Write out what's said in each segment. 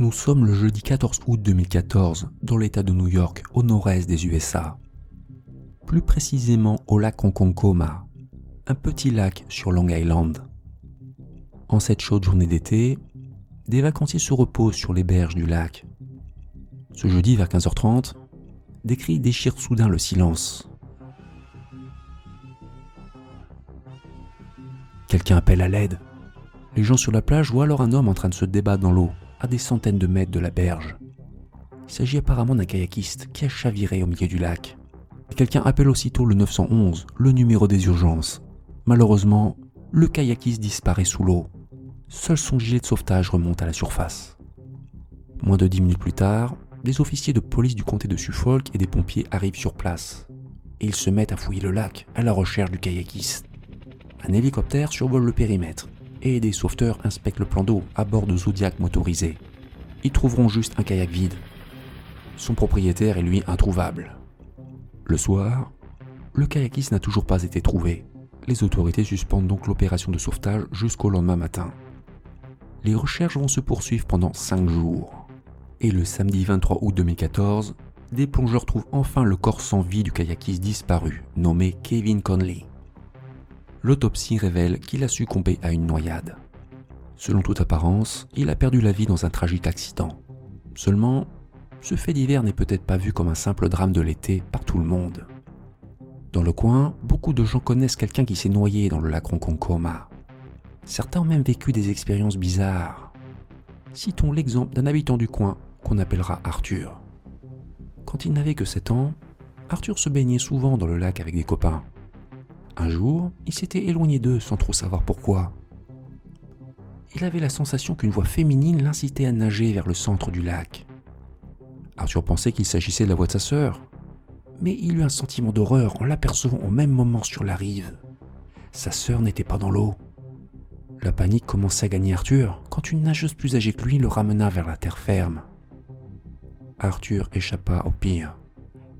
Nous sommes le jeudi 14 août 2014 dans l'état de New York, au nord-est des USA. Plus précisément au lac Ronkonkoma, un petit lac sur Long Island. En cette chaude journée d'été, des vacanciers se reposent sur les berges du lac. Ce jeudi vers 15h30, des cris déchirent soudain le silence. Quelqu'un appelle à l'aide. Les gens sur la plage voient alors un homme en train de se débattre dans l'eau, à des centaines de mètres de la berge. Il s'agit apparemment d'un kayakiste qui a chaviré au milieu du lac. Quelqu'un appelle aussitôt le 911, le numéro des urgences. Malheureusement, le kayakiste disparaît sous l'eau. Seul son gilet de sauvetage remonte à la surface. Moins de dix minutes plus tard, des officiers de police du comté de Suffolk et des pompiers arrivent sur place. Et ils se mettent à fouiller le lac à la recherche du kayakiste. Un hélicoptère survole le périmètre et des sauveteurs inspectent le plan d'eau à bord de Zodiac motorisés. Ils trouveront juste un kayak vide. Son propriétaire est lui introuvable. Le soir, le kayakiste n'a toujours pas été trouvé. Les autorités suspendent donc l'opération de sauvetage jusqu'au lendemain matin. Les recherches vont se poursuivre pendant 5 jours. Et le samedi 23 août 2014, des plongeurs trouvent enfin le corps sans vie du kayakiste disparu, nommé Kevin Conley l'autopsie révèle qu'il a succombé à une noyade. Selon toute apparence, il a perdu la vie dans un tragique accident. Seulement, ce fait divers n'est peut-être pas vu comme un simple drame de l'été par tout le monde. Dans le coin, beaucoup de gens connaissent quelqu'un qui s'est noyé dans le lac Ronkonkoma. Certains ont même vécu des expériences bizarres. Citons l'exemple d'un habitant du coin qu'on appellera Arthur. Quand il n'avait que 7 ans, Arthur se baignait souvent dans le lac avec des copains. Un jour, il s'était éloigné d'eux sans trop savoir pourquoi. Il avait la sensation qu'une voix féminine l'incitait à nager vers le centre du lac. Arthur pensait qu'il s'agissait de la voix de sa sœur, mais il eut un sentiment d'horreur en l'apercevant au même moment sur la rive. Sa sœur n'était pas dans l'eau. La panique commençait à gagner Arthur quand une nageuse plus âgée que lui le ramena vers la terre ferme. Arthur échappa au pire.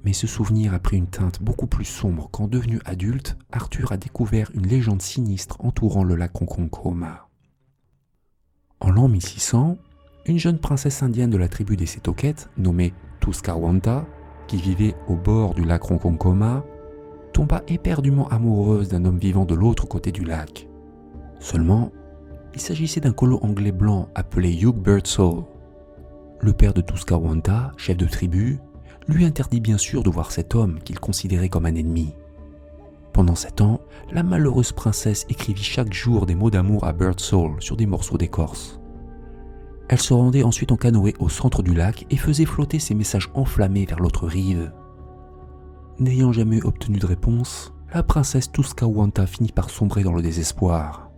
Mais ce souvenir a pris une teinte beaucoup plus sombre quand devenu adulte, Arthur a découvert une légende sinistre entourant le lac Ronkonkoma. En l'an 1600, une jeune princesse indienne de la tribu des Setoket, nommée Tuskawanta, qui vivait au bord du lac Ronkonkoma, tomba éperdument amoureuse d'un homme vivant de l'autre côté du lac. Seulement, il s'agissait d'un colo anglais blanc appelé Hugh Birdsall. Le père de Tuskawanta, chef de tribu, lui interdit bien sûr de voir cet homme qu'il considérait comme un ennemi. Pendant sept ans, la malheureuse princesse écrivit chaque jour des mots d'amour à Birdsall sur des morceaux d'écorce. Elle se rendait ensuite en canoë au centre du lac et faisait flotter ses messages enflammés vers l'autre rive. N'ayant jamais obtenu de réponse, la princesse Tuskawanta finit par sombrer dans le désespoir.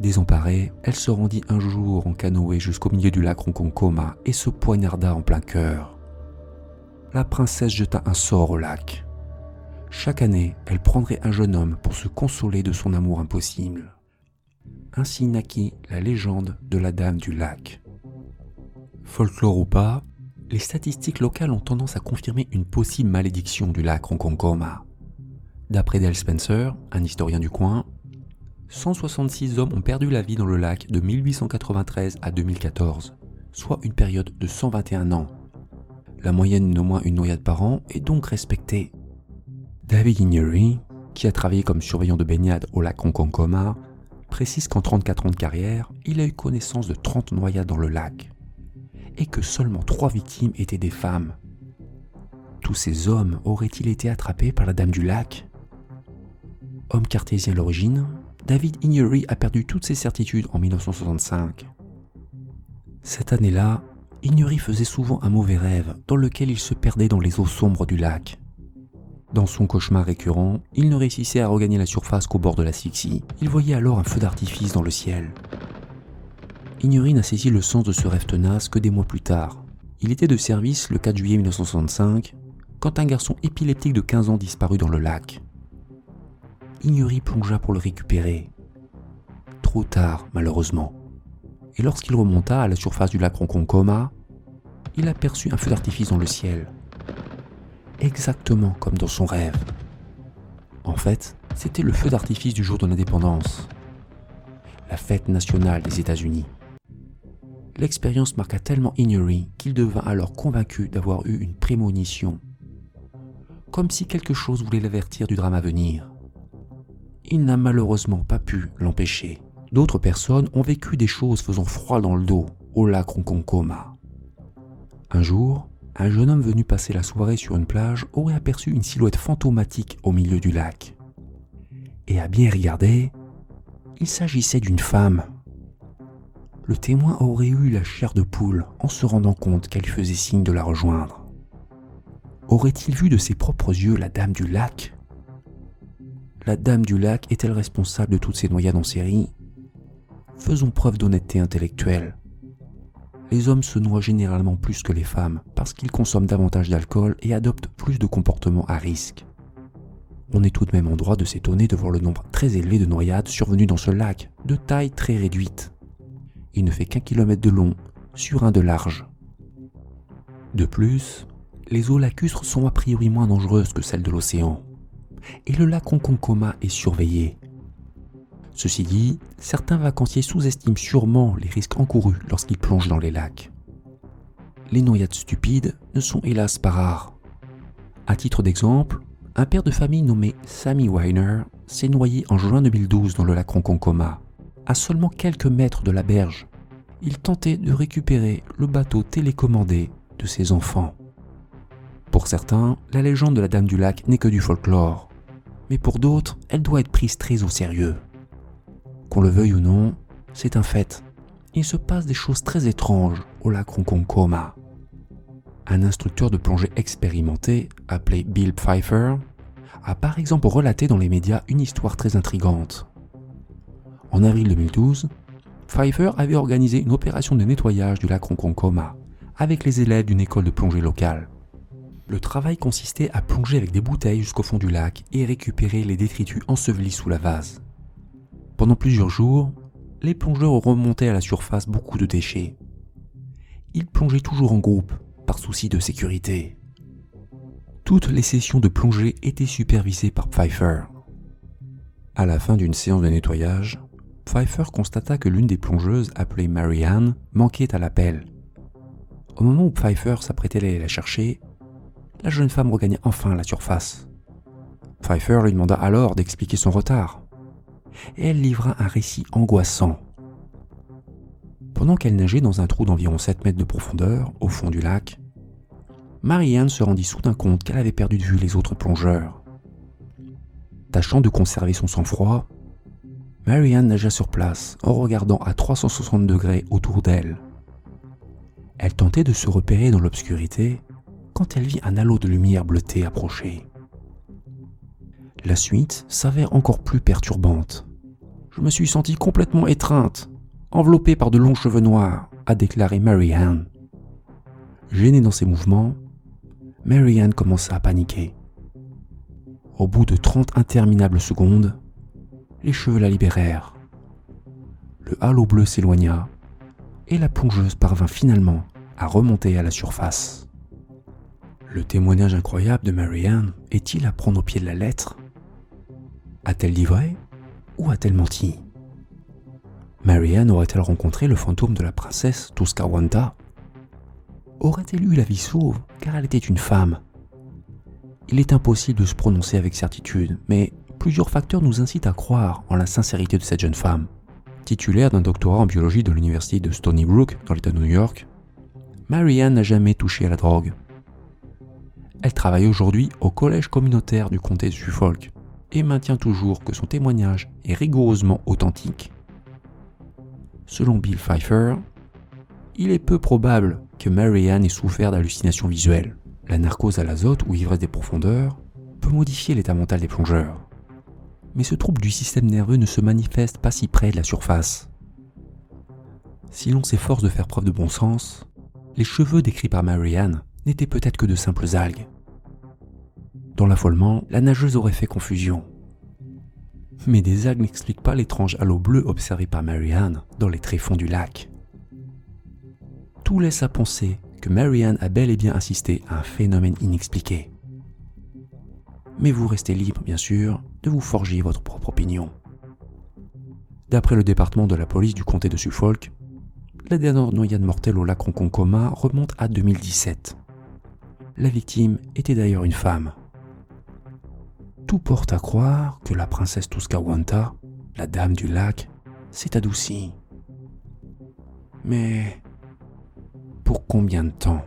Désemparée, elle se rendit un jour en canoë jusqu'au milieu du lac Ronkonkoma et se poignarda en plein cœur la princesse jeta un sort au lac. Chaque année, elle prendrait un jeune homme pour se consoler de son amour impossible. Ainsi naquit la légende de la Dame du lac. Folklore ou pas, les statistiques locales ont tendance à confirmer une possible malédiction du lac Ronkonkoma. D'après Dale Spencer, un historien du coin, 166 hommes ont perdu la vie dans le lac de 1893 à 2014, soit une période de 121 ans la moyenne d'au moins une noyade par an est donc respectée. David Ignery, qui a travaillé comme surveillant de baignade au lac Ronkonkoma, précise qu'en 34 ans de carrière, il a eu connaissance de 30 noyades dans le lac, et que seulement 3 victimes étaient des femmes. Tous ces hommes auraient-ils été attrapés par la Dame du lac? Homme cartésien à l'origine, David Ignery a perdu toutes ses certitudes en 1965. Cette année-là, Ignery faisait souvent un mauvais rêve dans lequel il se perdait dans les eaux sombres du lac. Dans son cauchemar récurrent, il ne réussissait à regagner la surface qu'au bord de la Sixie. Il voyait alors un feu d'artifice dans le ciel. Ignery n'a saisi le sens de ce rêve tenace que des mois plus tard. Il était de service le 4 juillet 1965 quand un garçon épileptique de 15 ans disparut dans le lac. Ignery plongea pour le récupérer. Trop tard, malheureusement et lorsqu'il remonta à la surface du lac Ronkonkoma, il aperçut un feu d'artifice dans le ciel. Exactement comme dans son rêve. En fait, c'était le feu d'artifice du jour de l'indépendance, la fête nationale des États-Unis. l'expérience marqua tellement Ignory qu'il devint alors convaincu d'avoir eu une prémonition. Comme si quelque chose voulait l'avertir du drame à venir. Il n'a malheureusement pas pu l'empêcher. D'autres personnes ont vécu des choses faisant froid dans le dos au lac Ronkonkoma. Un jour, un jeune homme venu passer la soirée sur une plage aurait aperçu une silhouette fantomatique au milieu du lac. Et à bien regarder, il s'agissait d'une femme. Le témoin aurait eu la chair de poule en se rendant compte qu'elle faisait signe de la rejoindre. Aurait-il vu de ses propres yeux la dame du lac? La dame du lac est-elle responsable de toutes ces noyades en série? Faisons preuve d'honnêteté intellectuelle. Les hommes se noient généralement plus que les femmes parce qu'ils consomment davantage d'alcool et adoptent plus de comportements à risque. On est tout de même en droit de s'étonner de voir le nombre très élevé de noyades survenues dans ce lac, de taille très réduite. Il ne fait qu'un kilomètre de long sur un de large. De plus, les eaux lacustres sont a priori moins dangereuses que celles de l'océan. Et le lac Ronkonkoma est surveillé. Ceci dit, certains vacanciers sous-estiment sûrement les risques encourus lorsqu'ils plongent dans les lacs. Les noyades stupides ne sont hélas pas rares. À titre d'exemple, un père de famille nommé Sammy Weiner s'est noyé en juin 2012 dans le lac Ronkonkoma, à seulement quelques mètres de la berge. Il tentait de récupérer le bateau télécommandé de ses enfants. Pour certains, la légende de la Dame du Lac n'est que du folklore, mais pour d'autres, elle doit être prise très au sérieux. Qu'on le veuille ou non, c'est un fait. Il se passe des choses très étranges au lac Ronkonkoma. Un instructeur de plongée expérimenté, appelé Bill Pfeiffer, a par exemple relaté dans les médias une histoire très intrigante. En avril 2012, Pfeiffer avait organisé une opération de nettoyage du lac Ronkonkoma avec les élèves d'une école de plongée locale. Le travail consistait à plonger avec des bouteilles jusqu'au fond du lac et récupérer les détritus ensevelis sous la vase. Pendant plusieurs jours, les plongeurs remontaient à la surface beaucoup de déchets. Ils plongeaient toujours en groupe, par souci de sécurité. Toutes les sessions de plongée étaient supervisées par Pfeiffer. À la fin d'une séance de nettoyage, Pfeiffer constata que l'une des plongeuses, appelée Marianne, manquait à l'appel. Au moment où Pfeiffer s'apprêtait à aller la chercher, la jeune femme regagna enfin la surface. Pfeiffer lui demanda alors d'expliquer son retard et elle livra un récit angoissant. Pendant qu'elle nageait dans un trou d'environ 7 mètres de profondeur, au fond du lac, Marianne se rendit soudain compte qu'elle avait perdu de vue les autres plongeurs. Tâchant de conserver son sang-froid, Marianne nagea sur place en regardant à 360 degrés autour d'elle. Elle tentait de se repérer dans l'obscurité quand elle vit un halo de lumière bleutée approcher. La suite s'avère encore plus perturbante je me suis sentie complètement étreinte, enveloppée par de longs cheveux noirs, a déclaré Mary Ann. Gênée dans ses mouvements, Mary Ann commença à paniquer. Au bout de trente interminables secondes, les cheveux la libérèrent. Le halo bleu s'éloigna et la plongeuse parvint finalement à remonter à la surface. Le témoignage incroyable de Mary Ann est-il à prendre au pied de la lettre? A-t-elle dit vrai ou a-t-elle menti? Marianne aurait-elle rencontré le fantôme de la princesse Tuscarwanta? Aurait-elle eu la vie sauve car elle était une femme? Il est impossible de se prononcer avec certitude, mais plusieurs facteurs nous incitent à croire en la sincérité de cette jeune femme. Titulaire d'un doctorat en biologie de l'université de Stony Brook dans l'État de New York, Marianne n'a jamais touché à la drogue. Elle travaille aujourd'hui au collège communautaire du comté de Suffolk et maintient toujours que son témoignage est rigoureusement authentique. Selon Bill Pfeiffer, il est peu probable que Marianne ait souffert d'hallucinations visuelles. La narcose à l'azote ou ivresse des profondeurs peut modifier l'état mental des plongeurs. Mais ce trouble du système nerveux ne se manifeste pas si près de la surface. Si l'on s'efforce de faire preuve de bon sens, les cheveux décrits par Marianne n'étaient peut-être que de simples algues. Dans l'affolement, la nageuse aurait fait confusion. Mais des algues n'expliquent pas l'étrange halo bleu observé par Marianne dans les tréfonds du lac. Tout laisse à penser que Marianne a bel et bien assisté à un phénomène inexpliqué. Mais vous restez libre, bien sûr, de vous forger votre propre opinion. D'après le département de la police du comté de Suffolk, la dernière noyade mortelle au lac Ronkonkoma remonte à 2017. La victime était d'ailleurs une femme, tout porte à croire que la princesse Tuskawanta, la dame du lac, s'est adoucie. Mais pour combien de temps?